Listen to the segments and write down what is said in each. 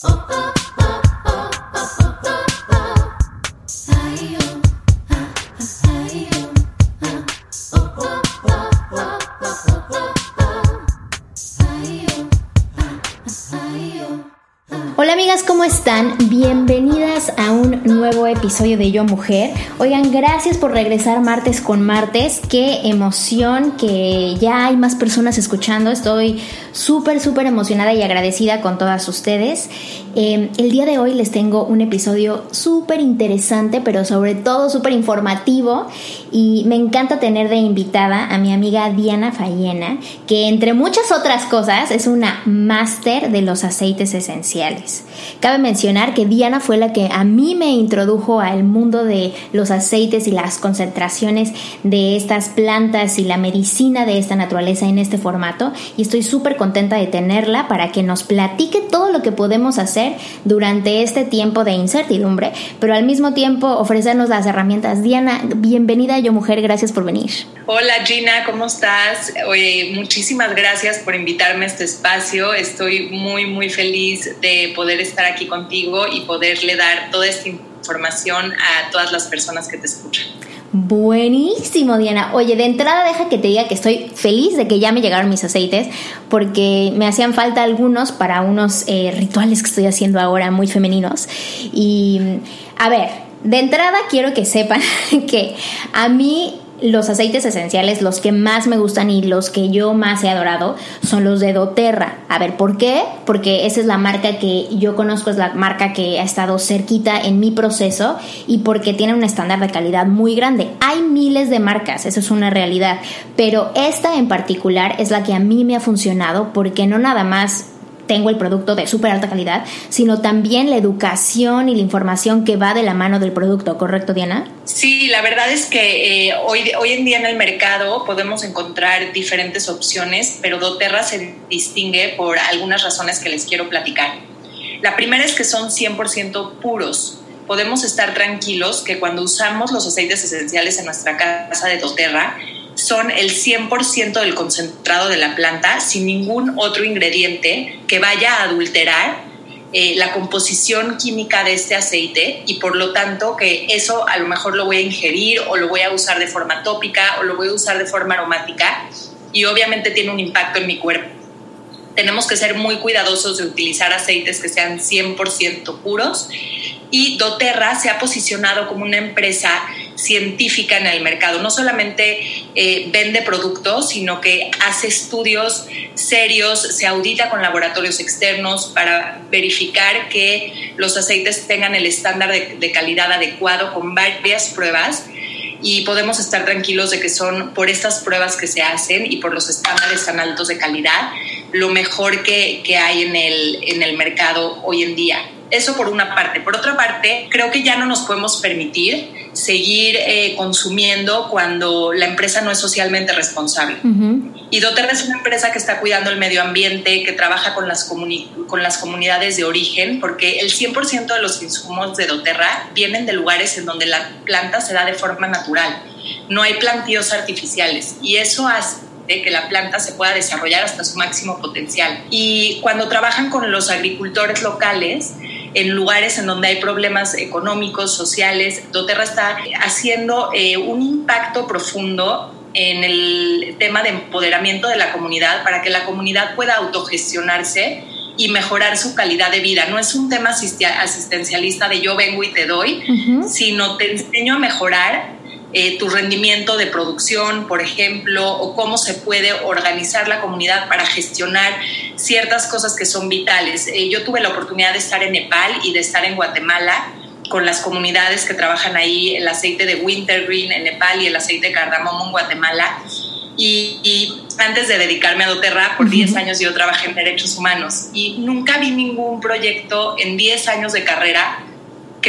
Hola episodio de Yo Mujer. Oigan, gracias por regresar martes con martes. Qué emoción que ya hay más personas escuchando. Estoy súper, súper emocionada y agradecida con todas ustedes. Eh, el día de hoy les tengo un episodio súper interesante, pero sobre todo súper informativo. Y me encanta tener de invitada a mi amiga Diana Fallena, que entre muchas otras cosas es una máster de los aceites esenciales. Cabe mencionar que Diana fue la que a mí me introdujo al mundo de los aceites y las concentraciones de estas plantas y la medicina de esta naturaleza en este formato. Y estoy súper contenta de tenerla para que nos platique todo lo que podemos hacer durante este tiempo de incertidumbre, pero al mismo tiempo ofrecernos las herramientas. Diana, bienvenida Yo Mujer, gracias por venir. Hola Gina, ¿cómo estás? Oye, muchísimas gracias por invitarme a este espacio. Estoy muy, muy feliz de poder estar aquí contigo y poderle dar toda esta información a todas las personas que te escuchan. Buenísimo, Diana. Oye, de entrada deja que te diga que estoy feliz de que ya me llegaron mis aceites porque me hacían falta algunos para unos eh, rituales que estoy haciendo ahora muy femeninos. Y, a ver, de entrada quiero que sepan que a mí los aceites esenciales, los que más me gustan y los que yo más he adorado, son los de doTERRA. A ver, ¿por qué? Porque esa es la marca que yo conozco, es la marca que ha estado cerquita en mi proceso y porque tiene un estándar de calidad muy grande. Hay miles de marcas, eso es una realidad, pero esta en particular es la que a mí me ha funcionado porque no nada más tengo el producto de súper alta calidad, sino también la educación y la información que va de la mano del producto, ¿correcto, Diana? Sí, la verdad es que eh, hoy, hoy en día en el mercado podemos encontrar diferentes opciones, pero doTERRA se distingue por algunas razones que les quiero platicar. La primera es que son 100% puros. Podemos estar tranquilos que cuando usamos los aceites esenciales en nuestra casa de doTERRA, son el 100% del concentrado de la planta sin ningún otro ingrediente que vaya a adulterar eh, la composición química de este aceite y por lo tanto que eso a lo mejor lo voy a ingerir o lo voy a usar de forma tópica o lo voy a usar de forma aromática y obviamente tiene un impacto en mi cuerpo. Tenemos que ser muy cuidadosos de utilizar aceites que sean 100% puros y doTERRA se ha posicionado como una empresa científica en el mercado. No solamente eh, vende productos, sino que hace estudios serios, se audita con laboratorios externos para verificar que los aceites tengan el estándar de, calidad adecuado con varias pruebas y podemos estar tranquilos de que son por estas pruebas que se hacen y por los estándares tan altos de calidad lo mejor que, que hay en el, en el mercado hoy en día. Eso por una parte. Por otra parte, creo que ya no nos podemos permitir seguir eh, consumiendo cuando la empresa no es socialmente responsable. Y doTERRA es una empresa que está cuidando el medio ambiente, que trabaja con las, con las comunidades de origen, porque el 100% de los insumos de doTERRA vienen de lugares en donde la planta se da de forma natural. No hay plantíos artificiales y eso hace que la planta se pueda desarrollar hasta su máximo potencial. Y cuando trabajan con los agricultores locales, en lugares en donde hay problemas económicos, sociales, doTERRA está haciendo eh, un impacto profundo en el tema de empoderamiento de la comunidad para que la comunidad pueda autogestionarse y mejorar su calidad de vida. No es un tema asistencialista de yo vengo y te doy, sino te enseño a mejorar eh, tu rendimiento de producción, por ejemplo, o cómo se puede organizar la comunidad para gestionar ciertas cosas que son vitales. Eh, yo tuve la oportunidad de estar en Nepal y de estar en Guatemala con las comunidades que trabajan ahí, el aceite de wintergreen en Nepal y el aceite de cardamomo en Guatemala. Y, antes de dedicarme a doTERRA, por 10 años yo trabajé en derechos humanos y nunca vi ningún proyecto en 10 años de carrera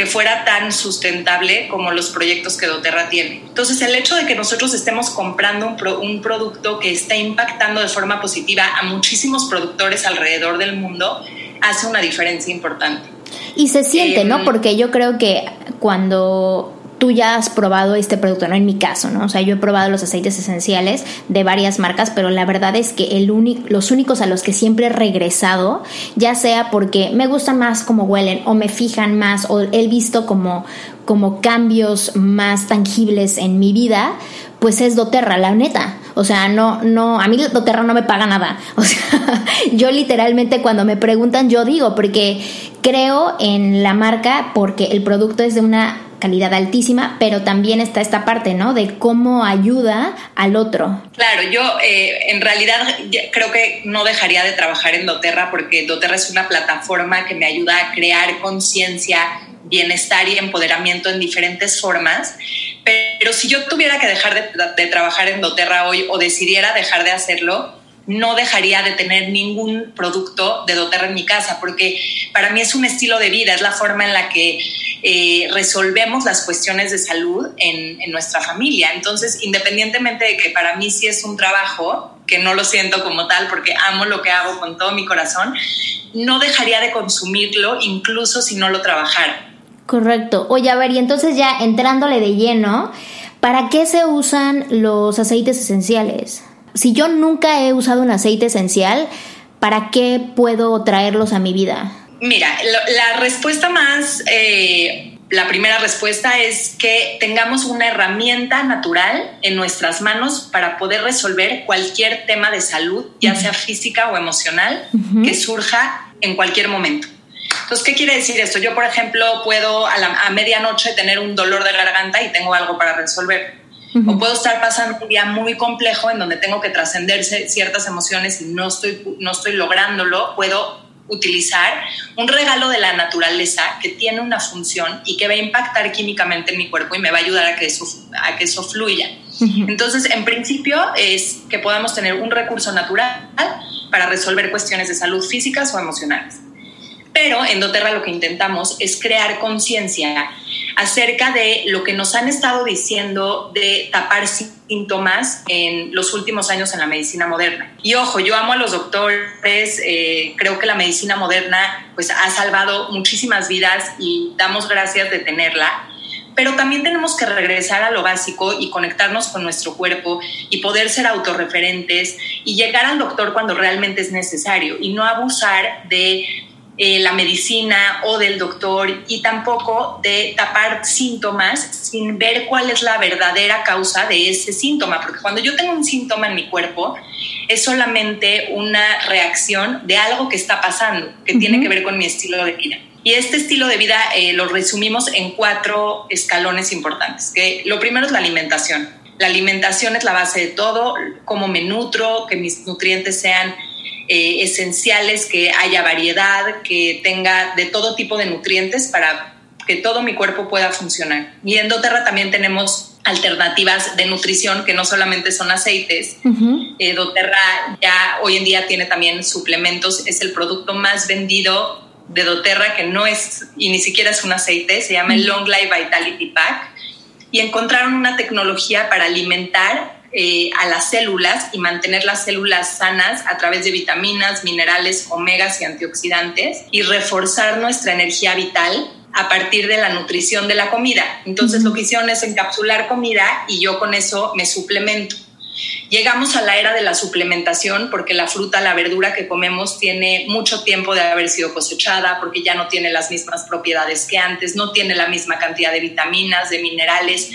que fuera tan sustentable como los proyectos que doTERRA tiene. Entonces, el hecho de que nosotros estemos comprando un, un, producto que está impactando de forma positiva a muchísimos productores alrededor del mundo hace una diferencia importante. Y se siente, ¿no? Em, Porque yo creo que cuando tú ya has probado este producto, no en mi caso, ¿no? O sea, yo he probado los aceites esenciales de varias marcas, pero la verdad es que el los únicos a los que siempre he regresado, ya sea porque me gustan más como huelen o me fijan más o he visto como, como cambios más tangibles en mi vida, pues es doTERRA, la neta. O sea, no, no, a mí doTERRA no me paga nada. O sea, yo literalmente cuando me preguntan, yo digo, porque creo en la marca, porque el producto es de una calidad altísima, pero también está esta parte, ¿no? De cómo ayuda al otro. Claro, yo eh, en realidad creo que no dejaría de trabajar en doTERRA porque doTERRA es una plataforma que me ayuda a crear conciencia, bienestar y empoderamiento en diferentes formas. Pero si yo tuviera que dejar de, de trabajar en doTERRA hoy o decidiera dejar de hacerlo, no dejaría de tener ningún producto de doTERRA en mi casa, porque para mí es un estilo de vida, es la forma en la que eh, resolvemos las cuestiones de salud en, en, nuestra familia. Entonces, independientemente de que para mí sí es un trabajo, que no lo siento como tal porque amo lo que hago con todo mi corazón, no dejaría de consumirlo incluso si no lo trabajara. Correcto. Oye, a ver, y entonces ya entrándole de lleno, ¿para qué se usan los aceites esenciales? Si yo nunca he usado un aceite esencial, ¿para qué puedo traerlos a mi vida? Mira, la respuesta más, eh, la primera respuesta es que tengamos una herramienta natural en nuestras manos para poder resolver cualquier tema de salud, ya sea física o emocional, que surja en cualquier momento. Entonces, ¿qué quiere decir esto? Yo, por ejemplo, puedo a, a medianoche tener un dolor de garganta y tengo algo para resolver o puedo estar pasando un día muy complejo en donde tengo que trascenderse ciertas emociones y no estoy, no estoy lográndolo. Puedo utilizar un regalo de la naturaleza que tiene una función y que va a impactar químicamente en mi cuerpo y me va a ayudar a que eso, a que eso fluya. Entonces, en principio es que podamos tener un recurso natural para resolver cuestiones de salud físicas o emocionales. Pero en doTERRA lo que intentamos es crear conciencia acerca de lo que nos han estado diciendo de tapar síntomas en los últimos años en la medicina moderna. Y ojo, yo amo a los doctores, eh, creo que la medicina moderna pues ha salvado muchísimas vidas y damos gracias de tenerla, pero también tenemos que regresar a lo básico y conectarnos con nuestro cuerpo y poder ser autorreferentes y llegar al doctor cuando realmente es necesario y no abusar de eh, la medicina o del doctor y tampoco de tapar síntomas sin ver cuál es la verdadera causa de ese síntoma, porque cuando yo tengo un síntoma en mi cuerpo es solamente una reacción de algo que está pasando, que tiene que ver con mi estilo de vida. Y este estilo de vida eh, lo resumimos en cuatro escalones importantes, que lo primero es la alimentación. La alimentación es la base de todo, cómo me nutro, que mis nutrientes sean eh, esenciales, que haya variedad, que tenga de todo tipo de nutrientes para que todo mi cuerpo pueda funcionar. Y en doTERRA también tenemos alternativas de nutrición que no solamente son aceites. Eh, doTERRA ya hoy en día tiene también suplementos, es el producto más vendido de doTERRA que no es y ni siquiera es un aceite, se llama el Long Life Vitality Pack y encontraron una tecnología para alimentar eh, a las células y mantener las células sanas a través de vitaminas, minerales, omegas y antioxidantes y reforzar nuestra energía vital a partir de la nutrición de la comida. Entonces lo que hicieron es encapsular comida y yo con eso me suplemento. Llegamos a la era de la suplementación porque la fruta, la verdura que comemos tiene mucho tiempo de haber sido cosechada, porque ya no tiene las mismas propiedades que antes, no tiene la misma cantidad de vitaminas, de minerales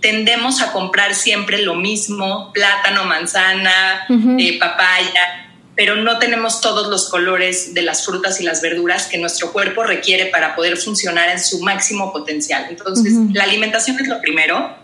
tendemos a comprar siempre lo mismo, plátano, manzana, eh, papaya, pero no tenemos todos los colores de las frutas y las verduras que nuestro cuerpo requiere para poder funcionar en su máximo potencial. Entonces, la alimentación es lo primero.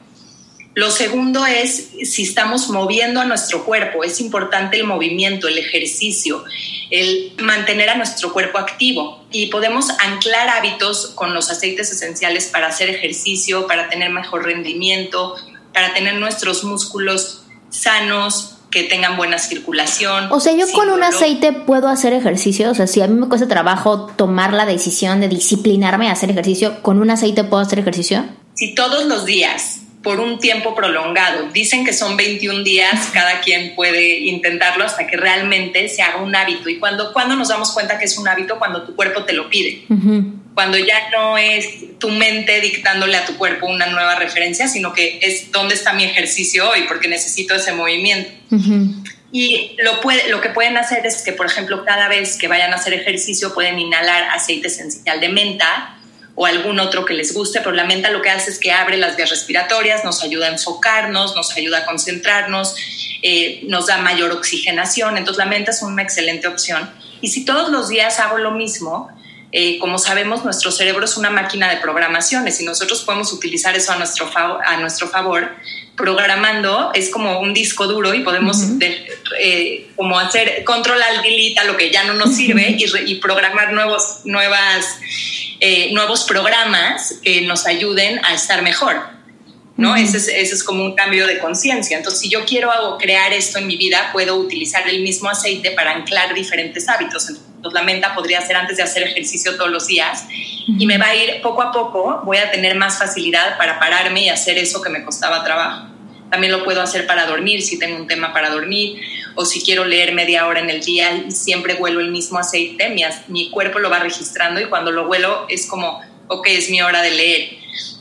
Lo segundo es si estamos moviendo a nuestro cuerpo. Es importante el movimiento, el ejercicio, el mantener a nuestro cuerpo activo. Y podemos anclar hábitos con los aceites esenciales para hacer ejercicio, para tener mejor rendimiento, para tener nuestros músculos sanos, que tengan buena circulación. O sea, yo con un aceite puedo hacer ejercicio. O sea, si a mí me cuesta trabajo tomar la decisión de disciplinarme a hacer ejercicio, ¿con un aceite puedo hacer ejercicio? Si todos los días por un tiempo prolongado. Dicen que son 21 días, cada quien puede intentarlo hasta que realmente se haga un hábito. Y cuando, cuando nos damos cuenta que es un hábito, cuando tu cuerpo te lo pide. Cuando ya no es tu mente dictándole a tu cuerpo una nueva referencia, sino que es dónde está mi ejercicio hoy, porque necesito ese movimiento. Y lo, puede, lo que pueden hacer es que, por ejemplo, cada vez que vayan a hacer ejercicio pueden inhalar aceite esencial de menta o algún otro que les guste, pero la menta lo que hace es que abre las vías respiratorias, nos ayuda a enfocarnos, nos ayuda a concentrarnos, eh, nos da mayor oxigenación, entonces la menta es una excelente opción. Y si todos los días hago lo mismo, eh, como sabemos, nuestro cerebro es una máquina de programaciones y nosotros podemos utilizar eso a nuestro, a nuestro favor. Programando es como un disco duro y podemos eh, como hacer control al delete a lo que ya no nos sirve y, y programar nuevos, nuevas eh, nuevos programas que nos ayuden a estar mejor. ¿no? ese, es, ese, es, como un cambio de conciencia. Entonces, si yo quiero crear esto en mi vida, puedo utilizar el mismo aceite para anclar diferentes hábitos. Entonces, la menta podría ser antes de hacer ejercicio todos los días y me va a ir poco a poco, voy a tener más facilidad para pararme y hacer eso que me costaba trabajo. También lo puedo hacer para dormir, si tengo un tema para dormir, o si quiero leer media hora en el día y siempre huelo el mismo aceite, mi, mi cuerpo lo va registrando y cuando lo huelo es como, ok, es mi hora de leer.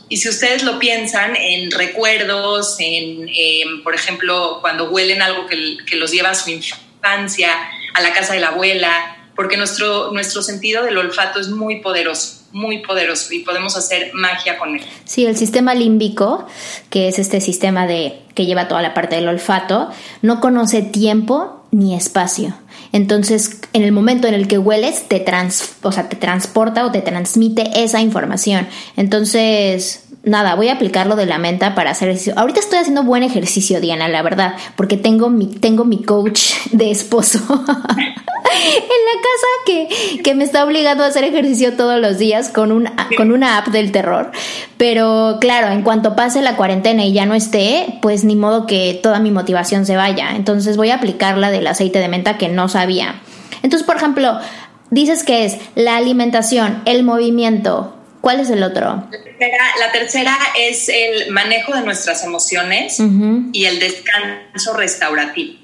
Y si ustedes lo piensan en recuerdos, en, em, por ejemplo, cuando huelen algo que, que, los lleva a su infancia, a la casa de la abuela, porque nuestro, nuestro sentido del olfato es muy poderoso muy poderoso y podemos hacer magia con él. Sí, el sistema límbico, que es este sistema de que lleva toda la parte del olfato, no conoce tiempo ni espacio. Entonces, en el momento en el que hueles, te, trans, o sea, te transporta o te transmite esa información. Entonces, nada, voy a aplicar lo de la menta para hacer ejercicio. Ahorita estoy haciendo buen ejercicio, Diana, la verdad, porque tengo mi, tengo mi coach de esposo. en la casa que, que, me está obligando a hacer ejercicio todos los días con, un, con una app del terror. Pero claro, en cuanto pase la cuarentena y ya no esté, pues ni modo que toda mi motivación se vaya. Entonces voy a aplicar la del aceite de menta que no sabía. Entonces, por ejemplo, dices que es la alimentación, el movimiento. ¿Cuál es el otro? La tercera, es el manejo de nuestras emociones y el descanso restaurativo.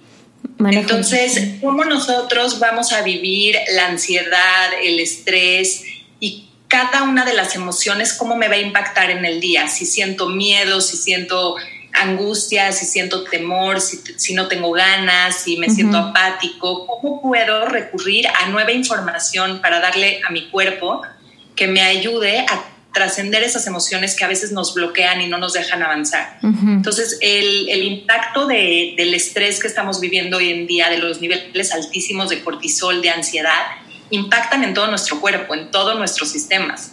Entonces, ¿cómo nosotros vamos a vivir la ansiedad, el estrés y cada una de las emociones, cómo me va a impactar en el día? Si siento miedo, si siento angustia, si siento temor, si, no tengo ganas, si me siento apático, ¿cómo puedo recurrir a nueva información para darle a mi cuerpo que me ayude a trascender esas emociones que a veces nos bloquean y no nos dejan avanzar. Entonces, el, el impacto de, del estrés que estamos viviendo hoy en día, de los niveles altísimos de cortisol, de ansiedad, impactan en todo nuestro cuerpo, en todos nuestros sistemas.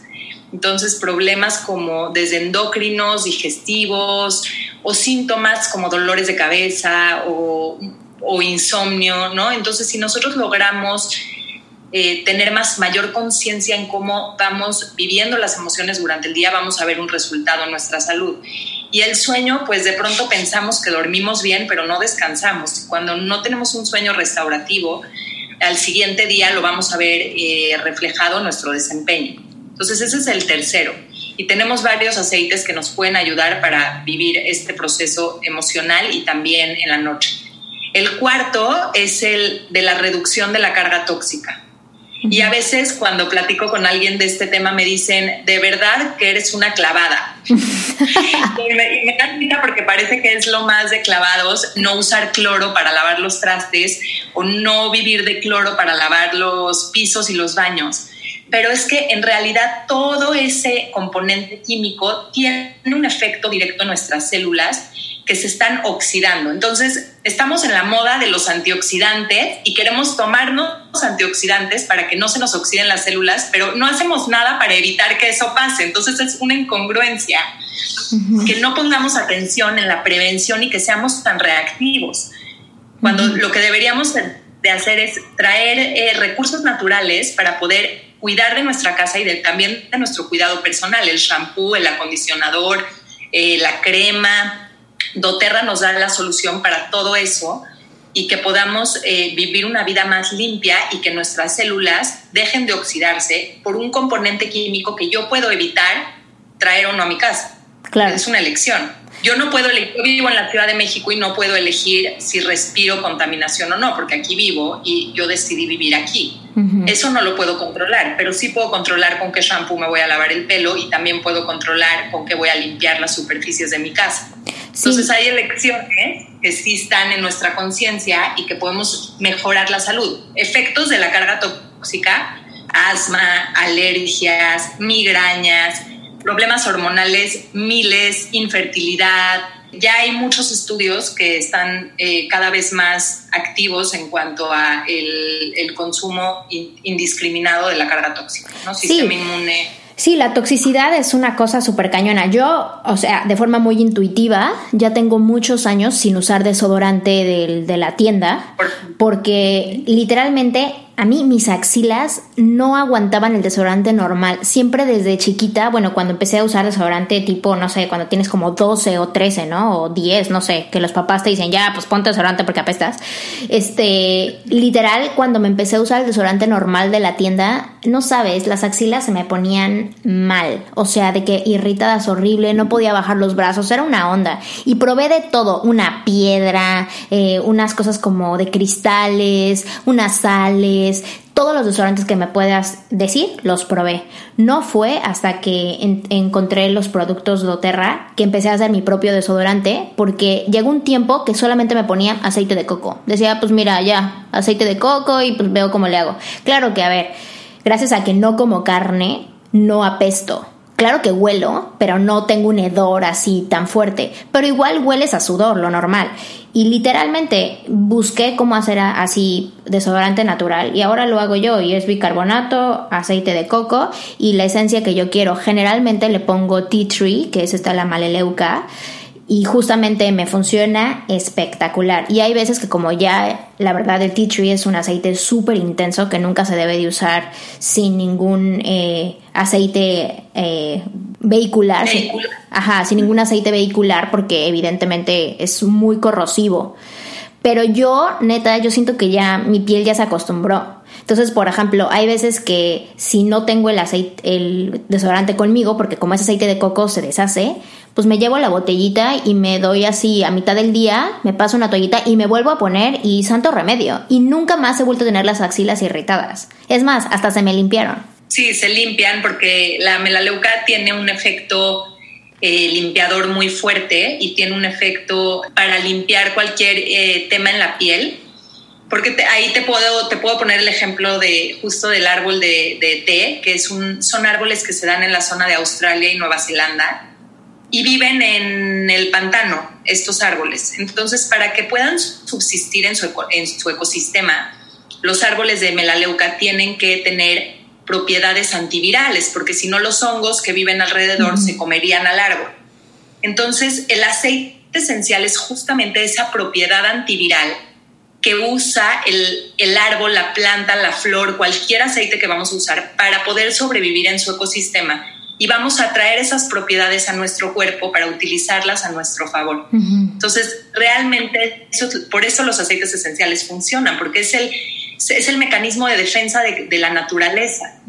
Entonces, problemas como desde endocrinos, digestivos o síntomas como dolores de cabeza o, o insomnio, ¿no? Entonces, si nosotros logramos eh, tener más mayor conciencia en cómo vamos viviendo las emociones durante el día, vamos a ver un resultado en nuestra salud. Y el sueño, pues de pronto pensamos que dormimos bien, pero no descansamos. Cuando no tenemos un sueño restaurativo, al siguiente día lo vamos a ver eh, reflejado en nuestro desempeño. Entonces ese es el tercero. Y tenemos varios aceites que nos pueden ayudar para vivir este proceso emocional y también en la noche. El cuarto es el de la reducción de la carga tóxica. Y a veces cuando platico con alguien de este tema me dicen, de verdad que eres una clavada. y me, encanta porque parece que es lo más de clavados no usar cloro para lavar los trastes o no vivir de cloro para lavar los pisos y los baños. Pero es que en realidad todo ese componente químico tiene un efecto directo en nuestras células que se están oxidando. Entonces, estamos en la moda de los antioxidantes y queremos tomarnos antioxidantes para que no se nos oxiden las células, pero no hacemos nada para evitar que eso pase. Entonces, es una incongruencia que no pongamos atención en la prevención y que seamos tan reactivos. Cuando lo que deberíamos de hacer es traer eh, recursos naturales para poder cuidar de nuestra casa y también de nuestro cuidado personal, el shampoo, el acondicionador, eh, la crema, doTERRA nos da la solución para todo eso y que podamos eh, vivir una vida más limpia y que nuestras células dejen de oxidarse por un componente químico que yo puedo evitar traer o no a mi casa. Claro. Es una elección. Yo no puedo elegir, yo vivo en la Ciudad de México y no puedo elegir si respiro contaminación o no, porque aquí vivo y yo decidí vivir aquí. Eso no lo puedo controlar, pero sí puedo controlar con qué shampoo me voy a lavar el pelo y también puedo controlar con qué voy a limpiar las superficies de mi casa. Entonces hay elecciones que sí están en nuestra conciencia y que podemos mejorar la salud. Efectos de la carga tóxica, asma, alergias, migrañas, problemas hormonales, miles, infertilidad. Ya hay muchos estudios que están eh, cada vez más activos en cuanto a el, consumo indiscriminado de la carga tóxica, ¿no? Sistema inmune. Sí, la toxicidad es una cosa súper cañona. Yo, o sea, de forma muy intuitiva, ya tengo muchos años sin usar desodorante de la tienda, porque literalmente a mí mis axilas no aguantaban el desodorante normal. Siempre desde chiquita, bueno, cuando empecé a usar desodorante tipo, no sé, cuando tienes como 12 o 13, ¿no? O 10, no sé, que los papás te dicen, ya, pues ponte desodorante porque apestas. Este, literal, cuando me empecé a usar el desodorante normal de la tienda, no sabes, las axilas se me ponían mal. O sea, de que irritadas horrible, no podía bajar los brazos, era una onda. Y probé de todo, una piedra, eh, unas cosas como de cristales, unas sales todos los desodorantes que me puedas decir, los probé. No fue hasta que encontré los productos doTERRA que empecé a hacer mi propio desodorante, porque llegó un tiempo que solamente me ponía aceite de coco. Decía, pues mira, ya, aceite de coco y pues veo cómo le hago. Claro que, a ver, gracias a que no como carne, no apesto. Claro que huelo, pero no tengo un hedor así tan fuerte. Pero igual hueles a sudor, lo normal. Y literalmente busqué cómo hacer así desodorante natural y ahora lo hago yo y es bicarbonato, aceite de coco y la esencia que yo quiero. Generalmente le pongo tea tree, que es esta la maleleuca y justamente me funciona espectacular. Y hay veces que como ya la verdad el tea tree es un aceite súper intenso que nunca se debe de usar sin ningún eh, aceite eh, vehicular, ajá, sin ningún aceite vehicular porque evidentemente es muy corrosivo. Pero yo, neta, yo siento que ya mi piel ya se acostumbró. Entonces, por ejemplo, hay veces que si no tengo el aceite, el desodorante conmigo, porque como es aceite de coco se deshace, pues me llevo la botellita y me doy así a mitad del día, me paso una toallita y me vuelvo a poner y santo remedio. Y nunca más he vuelto a tener las axilas irritadas. Es más, hasta se me limpiaron. Sí, se limpian porque la melaleuca tiene un efecto eh, limpiador muy fuerte y tiene un efecto para limpiar cualquier eh, tema en la piel. Porque ahí te puedo, te puedo poner el ejemplo de justo del árbol de, de té, que es un, son árboles que se dan en la zona de Australia y Nueva Zelanda y viven en el pantano estos árboles. Entonces, para que puedan subsistir en su, en su ecosistema, los árboles de melaleuca tienen que tener propiedades antivirales, porque si no los hongos que viven alrededor se comerían al árbol. Entonces, el aceite esencial es justamente esa propiedad antiviral que usa el, el, árbol, la planta, la flor, cualquier aceite que vamos a usar para poder sobrevivir en su ecosistema y vamos a traer esas propiedades a nuestro cuerpo para utilizarlas a nuestro favor. Entonces, realmente, por eso los aceites esenciales funcionan, porque es el, es el mecanismo de defensa de, la naturaleza.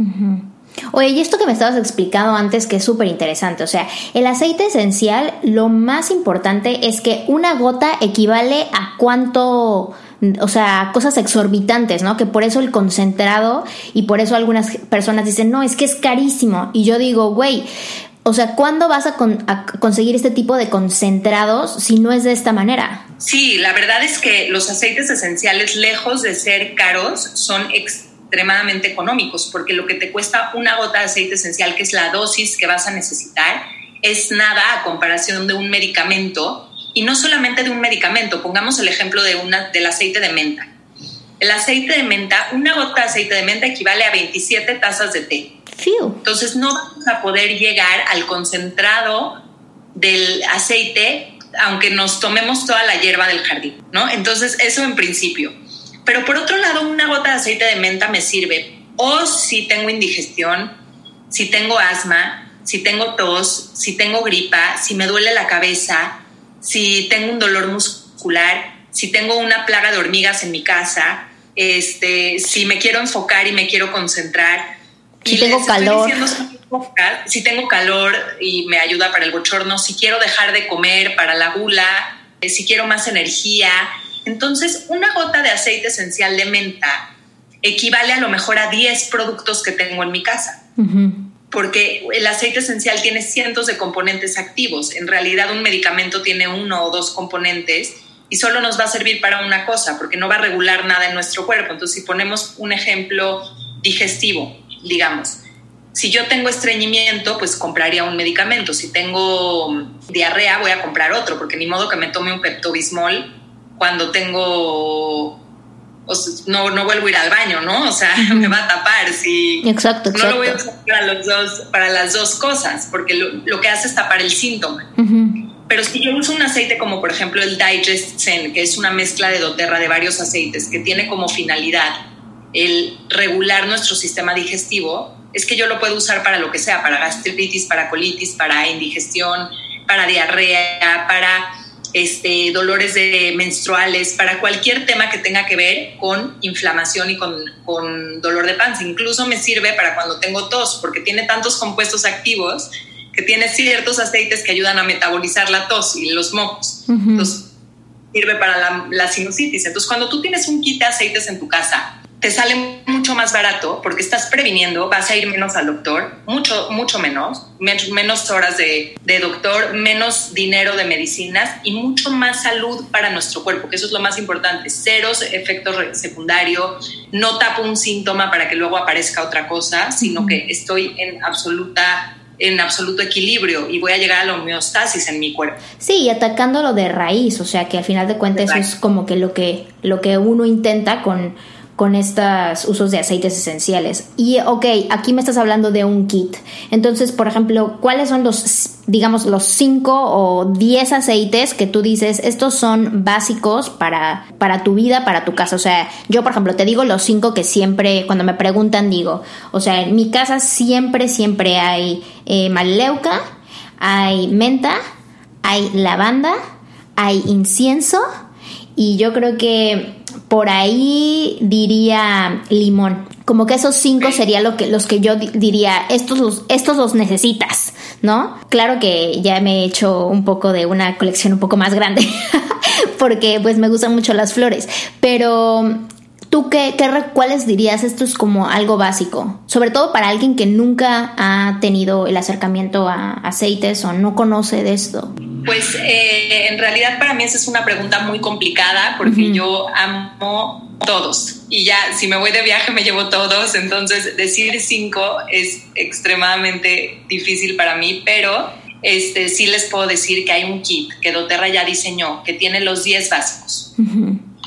Oye, y esto que me estabas explicando antes, que es súper interesante, o sea, el aceite esencial, lo más importante es que una gota equivale a cuánto o sea, cosas exorbitantes, ¿no? Que por eso el concentrado y por eso algunas personas dicen, no, es que es carísimo. Y yo digo, güey, o sea, ¿cuándo vas a, conseguir este tipo de concentrados si no es de esta manera? Sí, la verdad es que los aceites esenciales, lejos de ser caros, son extremadamente económicos, porque lo que te cuesta una gota de aceite esencial, que es la dosis que vas a necesitar, es nada a comparación de un medicamento y no solamente de un medicamento, pongamos el ejemplo de una, del aceite de menta. El aceite de menta, una gota de aceite de menta equivale a 27 tazas de té. Entonces no vamos a poder llegar al concentrado del aceite aunque nos tomemos toda la hierba del jardín, ¿no? Entonces eso en principio. Pero por otro lado, una gota de aceite de menta me sirve o si tengo indigestión, si tengo asma, si tengo tos, si tengo gripa, si me duele la cabeza, si tengo un dolor muscular, si tengo una plaga de hormigas en mi casa, este, si me quiero enfocar y me quiero concentrar. Si tengo calor. si tengo calor y me ayuda para el bochorno, si quiero dejar de comer para la gula, eh, si quiero más energía. Entonces, una gota de aceite esencial de menta equivale a lo mejor a 10 productos que tengo en mi casa. Porque el aceite esencial tiene cientos de componentes activos. En realidad un medicamento tiene uno o dos componentes y solo nos va a servir para una cosa, porque no va a regular nada en nuestro cuerpo. Entonces, si ponemos un ejemplo digestivo, digamos, si yo tengo estreñimiento, pues compraría un medicamento. Si tengo diarrea, voy a comprar otro, porque ni modo que me tome un Pepto-Bismol cuando tengo no, no vuelvo a ir al baño, ¿no? O sea, me va a tapar. Si exacto, No lo voy a usar para, los dos, para las dos cosas, porque lo, que hace es tapar el síntoma. Pero si yo uso un aceite como por ejemplo el Digest Zen, que es una mezcla de doTERRA de varios aceites, que tiene como finalidad el regular nuestro sistema digestivo, es que yo lo puedo usar para lo que sea, para gastritis, para colitis, para indigestión, para diarrea, para este, dolores de menstruales, para cualquier tema que tenga que ver con inflamación y con, con dolor de panza. Incluso me sirve para cuando tengo tos, porque tiene tantos compuestos activos que tiene ciertos aceites que ayudan a metabolizar la tos y los mocos. Entonces, sirve para la, la, sinusitis. Entonces, cuando tú tienes un kit de aceites en tu casa, te sale mucho más barato porque estás previniendo, vas a ir menos al doctor, mucho, mucho menos, menos horas de, de, doctor, menos dinero de medicinas y mucho más salud para nuestro cuerpo, que eso es lo más importante. Ceros efectos secundarios, no tapo un síntoma para que luego aparezca otra cosa, sino que estoy en absoluta en absoluto equilibrio y voy a llegar a la homeostasis en mi cuerpo. Sí, y atacándolo de raíz, o sea que al final de cuentas eso es como que lo que lo que uno intenta con con estos usos de aceites esenciales. Y ok, aquí me estás hablando de un kit. Entonces, por ejemplo, ¿cuáles son los, digamos, los 5 o 10 aceites que tú dices, estos son básicos para, para tu vida, para tu casa? O sea, yo, por ejemplo, te digo los 5 que siempre, cuando me preguntan, digo, o sea, en mi casa siempre, siempre hay eh, maleuca, hay menta, hay lavanda, hay incienso y yo creo que por ahí diría limón. Como que esos cinco serían lo que, los que yo diría, estos los, estos los necesitas, ¿no? Claro que ya me he hecho un poco de una colección un poco más grande, porque pues me gustan mucho las flores, pero ¿Tú qué, qué, cuáles dirías? Esto es como algo básico, sobre todo para alguien que nunca ha tenido el acercamiento a aceites o no conoce de esto. Pues eh, en realidad para mí esa es una pregunta muy complicada porque yo amo todos y ya si me voy de viaje me llevo todos, entonces decir cinco es extremadamente difícil para mí, pero este, sí les puedo decir que hay un kit que doTERRA ya diseñó que tiene los 10 básicos.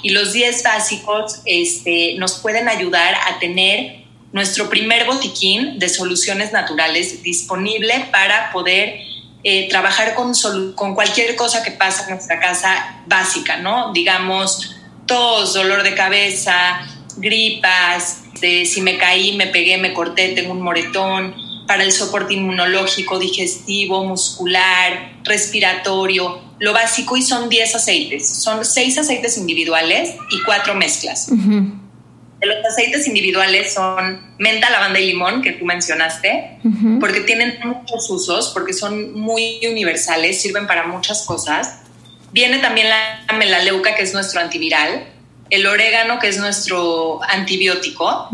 Y los 10 básicos este, nos pueden ayudar a tener nuestro primer botiquín de soluciones naturales disponible para poder eh, trabajar con, con cualquier cosa que pasa en nuestra casa básica, ¿no? Digamos, tos, dolor de cabeza, gripas, de, si me caí, me pegué, me corté, tengo un moretón, para el soporte inmunológico, digestivo, muscular, respiratorio, lo básico y son 10 aceites. Son 6 aceites individuales y 4 mezclas. Los aceites individuales son menta, lavanda y limón, que tú mencionaste, porque tienen muchos usos, porque son muy universales, sirven para muchas cosas. Viene también la melaleuca, que es nuestro antiviral, el orégano, que es nuestro antibiótico,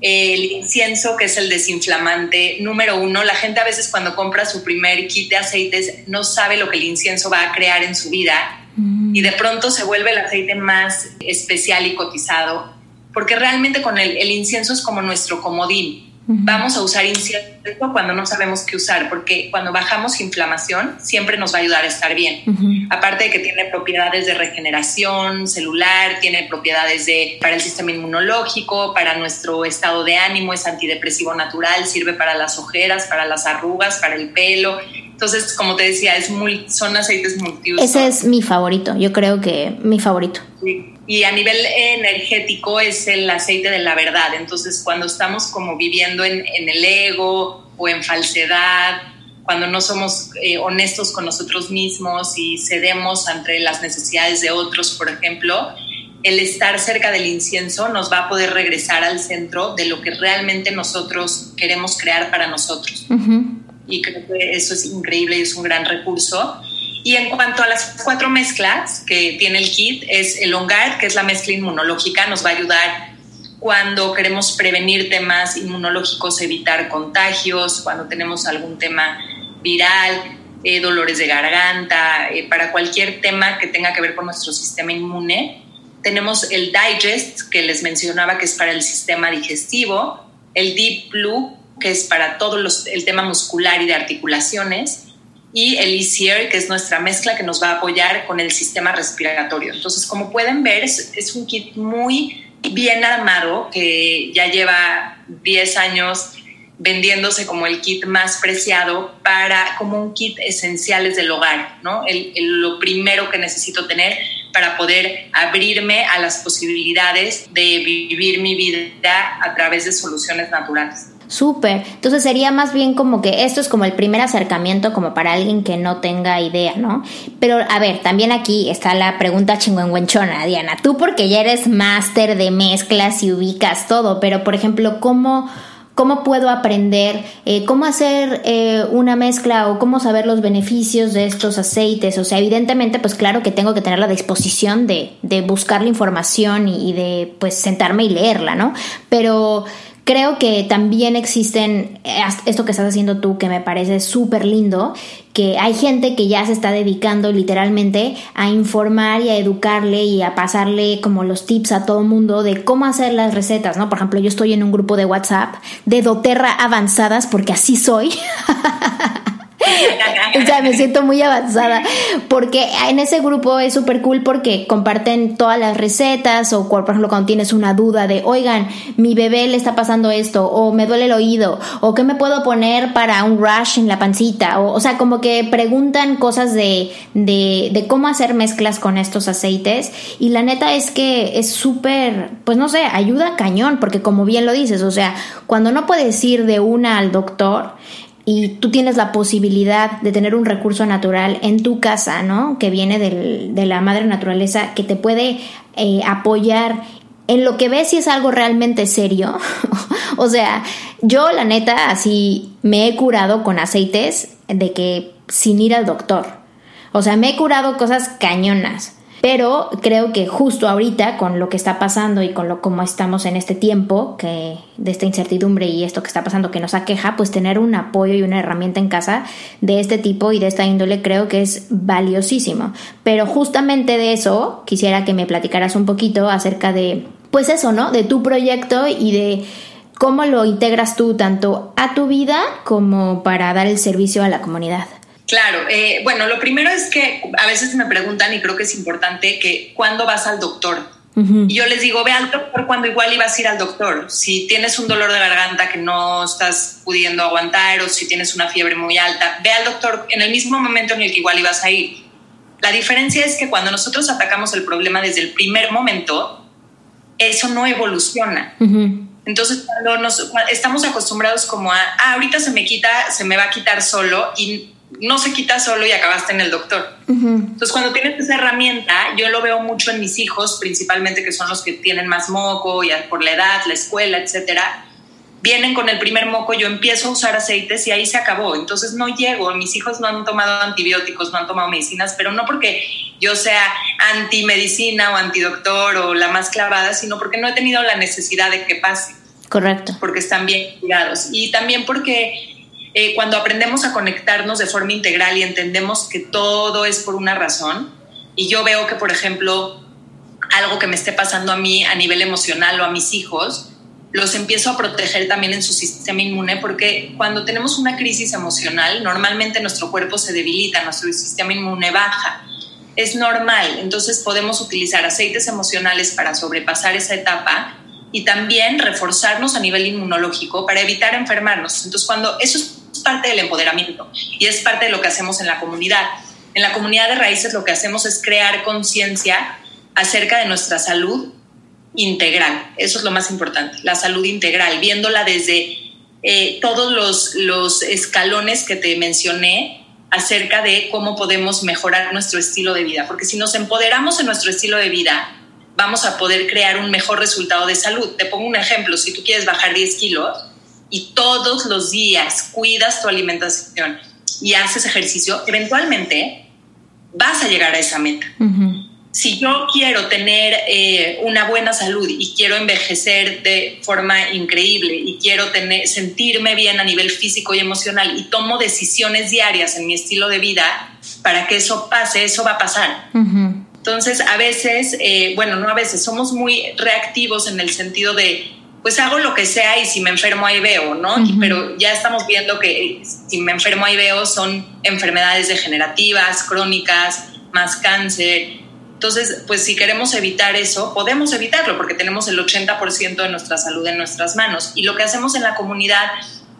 el incienso, que es el desinflamante número uno. La gente a veces cuando compra su primer kit de aceites no sabe lo que el incienso va a crear en su vida mm. y de pronto se vuelve el aceite más especial y cotizado, porque realmente con el, el incienso es como nuestro comodín Vamos a usar incienso cuando no sabemos qué usar, porque cuando bajamos inflamación siempre nos va a ayudar a estar bien. Aparte de que tiene propiedades de regeneración celular, tiene propiedades de, para el sistema inmunológico, para nuestro estado de ánimo, es antidepresivo natural, sirve para las ojeras, para las arrugas, para el pelo. Entonces, como te decía, es muy, son aceites multiusos. Ese es mi favorito, yo creo que mi favorito. Sí y a nivel energético es el aceite de la verdad. Entonces, cuando estamos como viviendo en, el ego o en falsedad, cuando no somos eh, honestos con nosotros mismos y cedemos ante las necesidades de otros, por ejemplo, el estar cerca del incienso nos va a poder regresar al centro de lo que realmente nosotros queremos crear para nosotros. Y creo que eso es increíble y es un gran recurso. Y en cuanto a las cuatro mezclas que tiene el kit, es el OnGuard, que es la mezcla inmunológica, nos va a ayudar cuando queremos prevenir temas inmunológicos, evitar contagios, cuando tenemos algún tema viral, eh, dolores de garganta, eh, para cualquier tema que tenga que ver con nuestro sistema inmune. Tenemos el Digest, que les mencionaba que es para el sistema digestivo, el Deep Blue, que es para todo los, el tema muscular y de articulaciones, y el Easier, que es nuestra mezcla que nos va a apoyar con el sistema respiratorio. Entonces, como pueden ver, es, es un kit muy bien armado que ya lleva 10 años vendiéndose como el kit más preciado para como un kit esenciales del hogar, ¿no? El, lo primero que necesito tener para poder abrirme a las posibilidades de vivir mi vida a través de soluciones naturales. Súper. Entonces sería más bien como que esto es como el primer acercamiento como para alguien que no tenga idea, ¿no? Pero a ver, también aquí está la pregunta chingüengüenchona, Diana. Tú porque ya eres máster de mezclas y ubicas todo, pero por ejemplo, ¿cómo cómo puedo aprender eh, cómo hacer eh, una mezcla o cómo saber los beneficios de estos aceites. O sea, evidentemente, pues claro que tengo que tener la disposición de, de buscar la información y, y, de pues sentarme y leerla, ¿no? Pero creo que también existen eh, esto que estás haciendo tú, que me parece súper lindo, que hay gente que ya se está dedicando literalmente a informar y a educarle y a pasarle como los tips a todo mundo de cómo hacer las recetas, ¿no? Por ejemplo, yo estoy en un grupo de WhatsApp de doTERRA avanzadas porque así soy. o sea, me siento muy avanzada porque en ese grupo es súper cool porque comparten todas las recetas o por ejemplo cuando tienes una duda de, oigan, mi bebé le está pasando esto o me duele el oído o qué me puedo poner para un rush en la pancita o, o sea, como que preguntan cosas de, de, de cómo hacer mezclas con estos aceites y la neta es que es súper, pues no sé, ayuda cañón porque como bien lo dices, o sea, cuando no puedes ir de una al doctor, y tú tienes la posibilidad de tener un recurso natural en tu casa, ¿no? Que viene del, de la madre naturaleza, que te puede eh, apoyar en lo que ves si es algo realmente serio. o sea, yo la neta así me he curado con aceites de que sin ir al doctor. O sea, me he curado cosas cañonas. Pero creo que justo ahorita, con lo que está pasando y con lo como estamos en este tiempo, que de esta incertidumbre y esto que está pasando que nos aqueja, pues tener un apoyo y una herramienta en casa de este tipo y de esta índole creo que es valiosísimo. Pero justamente de eso quisiera que me platicaras un poquito acerca de, pues eso, ¿no? De tu proyecto y de cómo lo integras tú tanto a tu vida como para dar el servicio a la comunidad. Claro, eh, bueno, lo primero es que a veces me preguntan y creo que es importante que cuándo vas al doctor. Y yo les digo, ve al doctor cuando igual ibas a ir al doctor. Si tienes un dolor de garganta que no estás pudiendo aguantar o si tienes una fiebre muy alta, ve al doctor en el mismo momento en el que igual ibas a ir. La diferencia es que cuando nosotros atacamos el problema desde el primer momento, eso no evoluciona. Entonces, cuando nos, estamos acostumbrados como a, ah, ahorita se me quita, se me va a quitar solo y no se quita solo y acabaste en el doctor. Entonces, cuando tienes esa herramienta, yo lo veo mucho en mis hijos, principalmente que son los que tienen más moco, y por la edad, la escuela, etcétera. Vienen con el primer moco, yo empiezo a usar aceites y ahí se acabó. Entonces no llego. Mis hijos no han tomado antibióticos, no han tomado medicinas, pero no porque yo sea anti-medicina o antidoctor o la más clavada, sino porque no he tenido la necesidad de que pase. Correcto. Porque están bien cuidados. Y también porque eh, cuando aprendemos a conectarnos de forma integral y entendemos que todo es por una razón, y yo veo que, por ejemplo, algo que me esté pasando a mí a nivel emocional o a mis hijos, los empiezo a proteger también en su sistema inmune, porque cuando tenemos una crisis emocional, normalmente nuestro cuerpo se debilita, nuestro sistema inmune baja. Es normal, entonces podemos utilizar aceites emocionales para sobrepasar esa etapa y también reforzarnos a nivel inmunológico para evitar enfermarnos. Entonces, cuando eso es parte del empoderamiento y es parte de lo que hacemos en la comunidad. En la comunidad de raíces lo que hacemos es crear conciencia acerca de nuestra salud integral. Eso es lo más importante, la salud integral, viéndola desde eh, todos los, los escalones que te mencioné acerca de cómo podemos mejorar nuestro estilo de vida. Porque si nos empoderamos en nuestro estilo de vida, vamos a poder crear un mejor resultado de salud. Te pongo un ejemplo, si tú quieres bajar 10 kilos y todos los días cuidas tu alimentación y haces ejercicio, eventualmente vas a llegar a esa meta. Si yo quiero tener eh, una buena salud y quiero envejecer de forma increíble y quiero tener, sentirme bien a nivel físico y emocional y tomo decisiones diarias en mi estilo de vida para que eso pase, eso va a pasar. Entonces, a veces, eh, bueno, no a veces, somos muy reactivos en el sentido de, pues hago lo que sea y si me enfermo ahí veo, ¿no? pero ya estamos viendo que si me enfermo ahí veo son enfermedades degenerativas, crónicas, más cáncer. Entonces, pues si queremos evitar eso, podemos evitarlo porque tenemos el 80% de nuestra salud en nuestras manos. Y lo que hacemos en la comunidad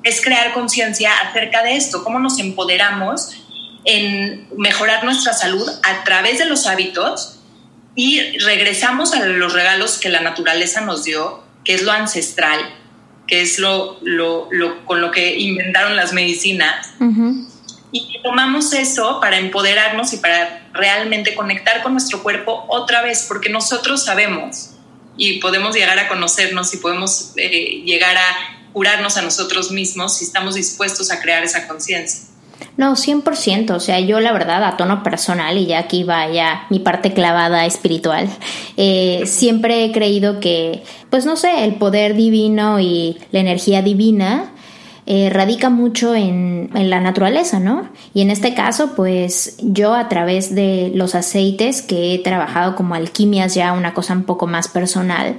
es crear conciencia acerca de esto, cómo nos empoderamos en mejorar nuestra salud a través de los hábitos y regresamos a los regalos que la naturaleza nos dio, que es lo ancestral, que es lo, lo, con lo que inventaron las medicinas. Y tomamos eso para empoderarnos y para realmente conectar con nuestro cuerpo otra vez, porque nosotros sabemos y podemos llegar a conocernos y podemos eh, llegar a curarnos a nosotros mismos si estamos dispuestos a crear esa conciencia. No, 100%, o sea, yo la verdad a tono personal y ya aquí va ya mi parte clavada espiritual, eh, siempre he creído que, pues no sé, el poder divino y la energía divina eh, radica mucho en, en, la naturaleza, ¿no? Y en este caso, pues yo a través de los aceites que he trabajado como alquimias ya, una cosa un poco más personal,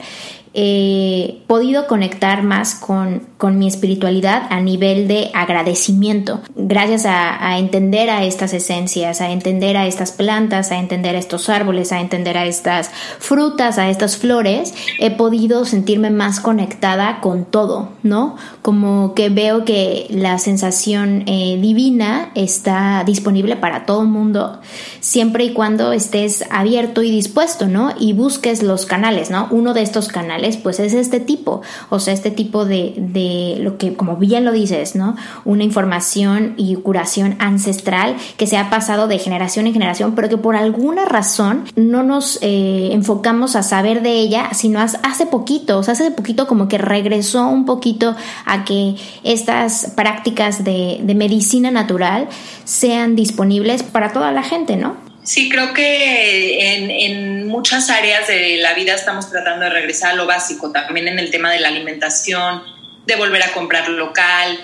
he podido conectar más con, con, mi espiritualidad a nivel de agradecimiento, gracias a, a, entender a estas esencias, a entender a estas plantas, a entender a estos árboles, a entender a estas frutas, a estas flores, he podido sentirme más conectada con todo, ¿no? Como que veo que la sensación eh, divina está disponible para todo el mundo, siempre y cuando estés abierto y dispuesto, ¿no? Y busques los canales, ¿no? Uno de estos canales pues es este tipo, o sea, este tipo de, de lo que, como bien lo dices, ¿no? Una información y curación ancestral que se ha pasado de generación en generación, pero que por alguna razón no nos eh, enfocamos a saber de ella, sino hace poquito, o sea, hace poquito como que regresó un poquito a que estas prácticas de, de medicina natural sean disponibles para toda la gente, ¿no? Sí, creo que en, muchas áreas de la vida estamos tratando de regresar a lo básico, también en el tema de la alimentación, de volver a comprar local,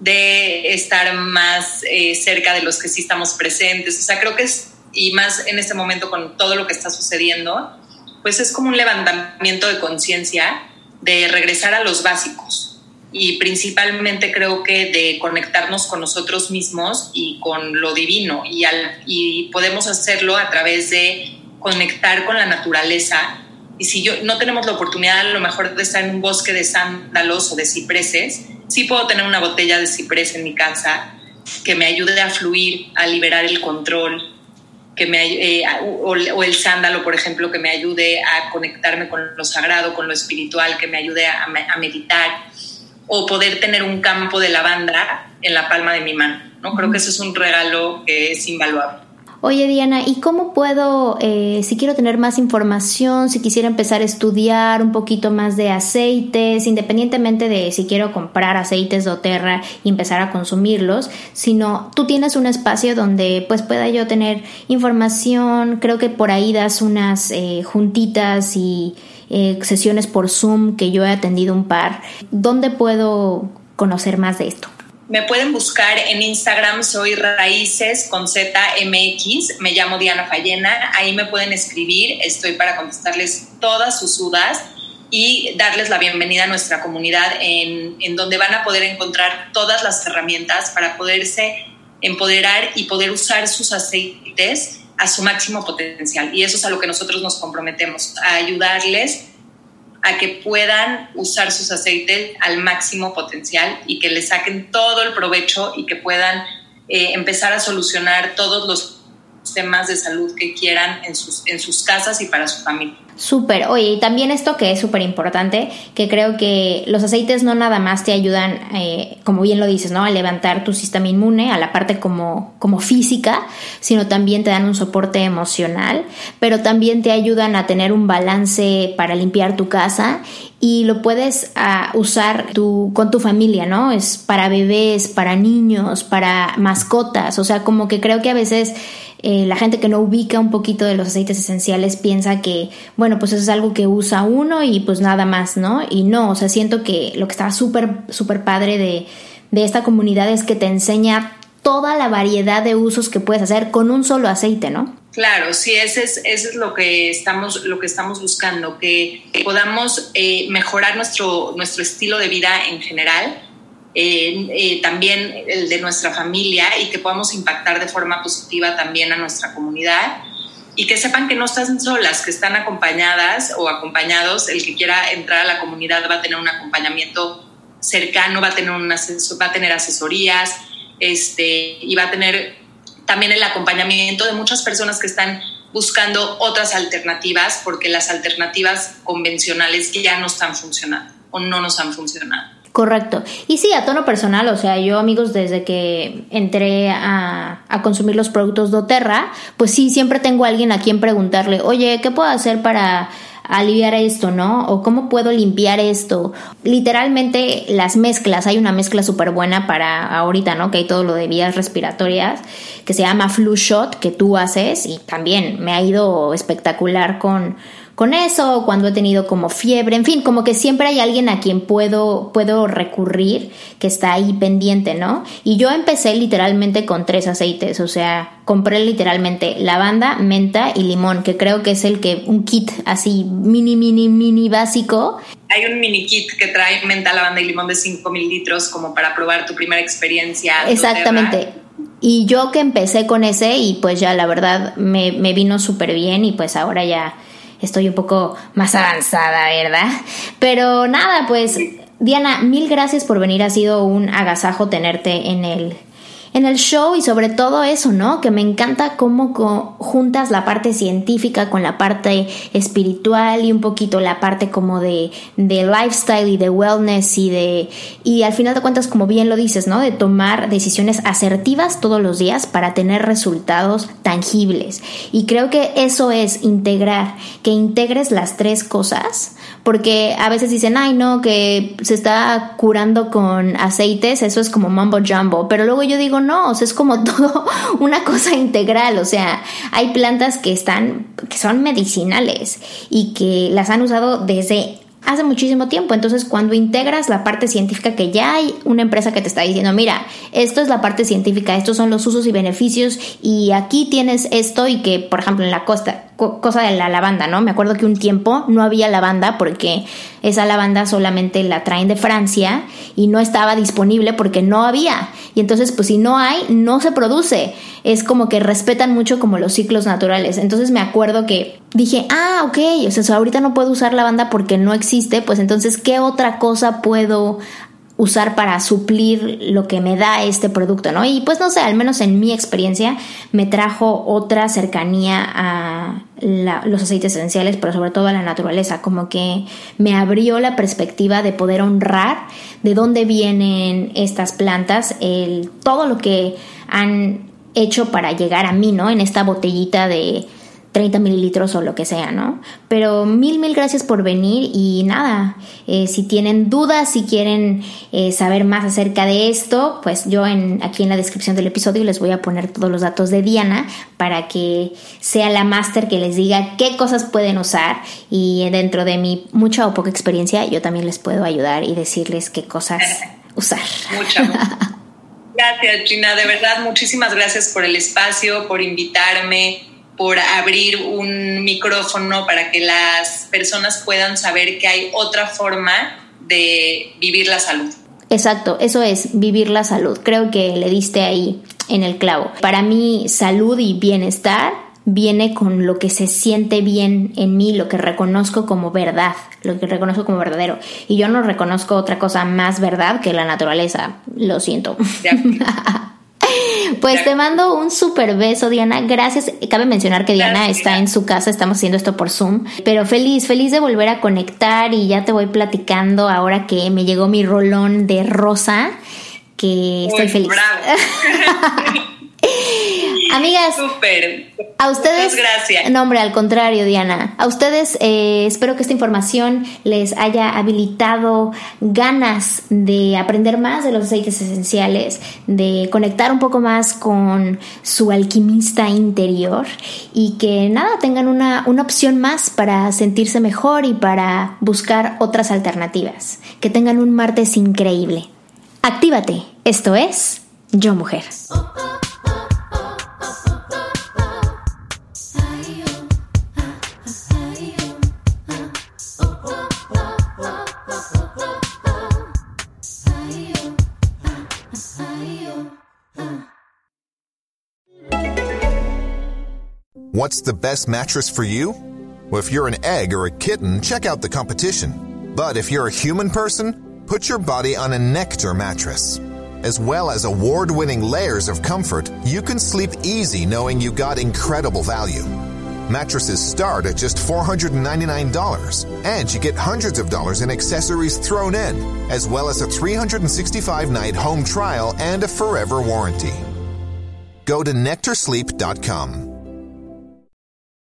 de estar más eh, cerca de los que sí estamos presentes. O sea, creo que es, y más en este momento con todo lo que está sucediendo, pues es como un levantamiento de conciencia de regresar a los básicos y principalmente creo que de conectarnos con nosotros mismos y con lo divino. Y, al, y podemos hacerlo a través de conectar con la naturaleza. Y si yo no tenemos la oportunidad a lo mejor de estar en un bosque de sándalos o de cipreses, sí puedo tener una botella de ciprés en mi casa que me ayude a fluir, a liberar el control, que me, eh, o, el sándalo, por ejemplo, que me ayude a conectarme con lo sagrado, con lo espiritual, que me ayude a, a meditar o poder tener un campo de lavanda en la palma de mi mano. ¿no? Creo que eso es un regalo que es invaluable. Oye Diana, ¿y cómo puedo, eh, si quiero tener más información, si quisiera empezar a estudiar un poquito más de aceites, independientemente de si quiero comprar aceites de Oterra y empezar a consumirlos, sino tú tienes un espacio donde pues pueda yo tener información, creo que por ahí das unas eh, juntitas y eh, sesiones por Zoom que yo he atendido un par. ¿Dónde puedo conocer más de esto? Me pueden buscar en Instagram, soy Raíces con ZMX, me llamo Diana Fallena, ahí me pueden escribir, estoy para contestarles todas sus dudas y darles la bienvenida a nuestra comunidad en, en donde van a poder encontrar todas las herramientas para poderse empoderar y poder usar sus aceites a su máximo potencial. Y eso es a lo que nosotros nos comprometemos, a ayudarles a que puedan usar sus aceites al máximo potencial y que le saquen todo el provecho y que puedan eh, empezar a solucionar todos los temas de salud que quieran en sus, en sus casas y para su familia. Súper. Oye, y también esto que es súper importante, que creo que los aceites no nada más te ayudan, eh, como bien lo dices, ¿no? A levantar tu sistema inmune, a la parte como, como física, sino también te dan un soporte emocional, pero también te ayudan a tener un balance para limpiar tu casa y lo puedes ah, usar tu, con tu familia, ¿no? Es para bebés, para niños, para mascotas, o sea, como que creo que a veces eh, la gente que no ubica un poquito de los aceites esenciales piensa que, bueno, pues eso es algo que usa uno y pues nada más, ¿no? Y no, o sea, siento que lo que está súper, súper padre de, de esta comunidad es que te enseña toda la variedad de usos que puedes hacer con un solo aceite, ¿no? Claro, sí, ese es, es lo que estamos, lo que estamos buscando, que, podamos eh, mejorar nuestro, nuestro estilo de vida en general eh, también el de nuestra familia y que podamos impactar de forma positiva también a nuestra comunidad y que sepan que no están solas, que están acompañadas o acompañados. El que quiera entrar a la comunidad va a tener un acompañamiento cercano, va a tener, un va a tener asesorías este, y va a tener también el acompañamiento de muchas personas que están buscando otras alternativas porque las alternativas convencionales ya no están funcionando o no nos han funcionado. Correcto. Y sí, a tono personal, o sea, yo amigos, desde que entré a, a, consumir los productos doTERRA, pues sí, siempre tengo a alguien a quien preguntarle, oye, ¿qué puedo hacer para aliviar esto, ¿no? O cómo puedo limpiar esto. Literalmente las mezclas, hay una mezcla súper buena para ahorita, ¿no? Que hay todo lo de vías respiratorias, que se llama Flu Shot, que tú haces y también me ha ido espectacular con con eso, cuando he tenido como fiebre, en fin, como que siempre hay alguien a quien puedo, puedo recurrir que está ahí pendiente, ¿no? Y yo empecé literalmente con tres aceites, o sea, compré literalmente lavanda, menta y limón, que creo que es el que, un kit así mini, mini, mini básico. Hay un mini kit que trae menta, lavanda y limón de 5 mililitros como para probar tu primera experiencia. Exactamente. Y yo que empecé con ese y pues ya la verdad me, me vino súper bien y pues ahora ya estoy un poco más avanzada, ¿verdad? Pero nada, pues Diana, mil gracias por venir. Ha sido un agasajo tenerte en el en el show y sobre todo eso, ¿no? Que me encanta cómo juntas la parte científica con la parte espiritual y un poquito la parte como de, de lifestyle y de wellness y de y al final de cuentas como bien lo dices, ¿no? De tomar decisiones asertivas todos los días para tener resultados tangibles. Y creo que eso es integrar, que integres las tres cosas, porque a veces dicen, "Ay, no, que se está curando con aceites", eso es como mambo jumbo, pero luego yo digo, no, o sea, es como todo una cosa integral, o sea, hay plantas que están, que son medicinales y que las han usado desde hace muchísimo tiempo. Entonces, cuando integras la parte científica, que ya hay una empresa que te está diciendo, mira, esto es la parte científica, estos son los usos y beneficios, y aquí tienes esto, y que, por ejemplo, en la costa, cosa de la lavanda, ¿no? Me acuerdo que un tiempo no había lavanda porque esa lavanda solamente la traen de Francia y no estaba disponible porque no había. Y entonces, pues si no hay, no se produce. Es como que respetan mucho como los ciclos naturales. Entonces me acuerdo que dije, ah, ok, o sea, ahorita no puedo usar lavanda porque no existe, pues entonces, ¿qué otra cosa puedo usar para suplir lo que me da este producto, ¿no? Y pues no sé, al menos en mi experiencia me trajo otra cercanía a los aceites esenciales, pero sobre todo a la naturaleza, como que me abrió la perspectiva de poder honrar de dónde vienen estas plantas, el, todo lo que han hecho para llegar a mí, ¿no? En esta botellita de 30 mililitros o lo que sea, ¿no? Pero mil, mil gracias por venir y nada, eh, si tienen dudas, si quieren eh, saber más acerca de esto, pues yo en, aquí en la descripción del episodio les voy a poner todos los datos de Diana para que sea la máster que les diga qué cosas pueden usar y dentro de mi mucha o poca experiencia yo también les puedo ayudar y decirles qué cosas usar. Muchas Gracias, Gina. De verdad, muchísimas gracias por el espacio, por invitarme por abrir un micrófono para que las personas puedan saber que hay otra forma de vivir la salud. Exacto, eso es vivir la salud. Creo que le diste ahí en el clavo. Para mí, salud y bienestar viene con lo que se siente bien en mí, lo que reconozco como verdad, lo que reconozco como verdadero. Y yo no reconozco otra cosa más verdad que la naturaleza. Lo siento. Pues te mando un super beso, Diana. Gracias. Cabe mencionar que Diana está en su casa, estamos haciendo esto por Zoom, pero feliz, feliz de volver a conectar y ya te voy platicando ahora que me llegó mi rolón de rosa, que estoy feliz. Amigas, a ustedes. gracias. No, hombre, al contrario, Diana. A ustedes eh, espero que esta información les haya habilitado ganas de aprender más de los aceites esenciales, de conectar un poco más con su alquimista interior y que nada, tengan una, una opción más para sentirse mejor y para buscar otras alternativas. Que tengan un martes increíble. Actívate. Esto es Yo Mujer. What's the best mattress for you? Well, if you're an egg or a kitten, check out the competition. But if you're a human person, put your body on a Nectar mattress. As well as award winning layers of comfort, you can sleep easy knowing you got incredible value. Mattresses start at just $499, and you get hundreds of dollars in accessories thrown in, as well as a 365 night home trial and a forever warranty. Go to nectarsleep.com.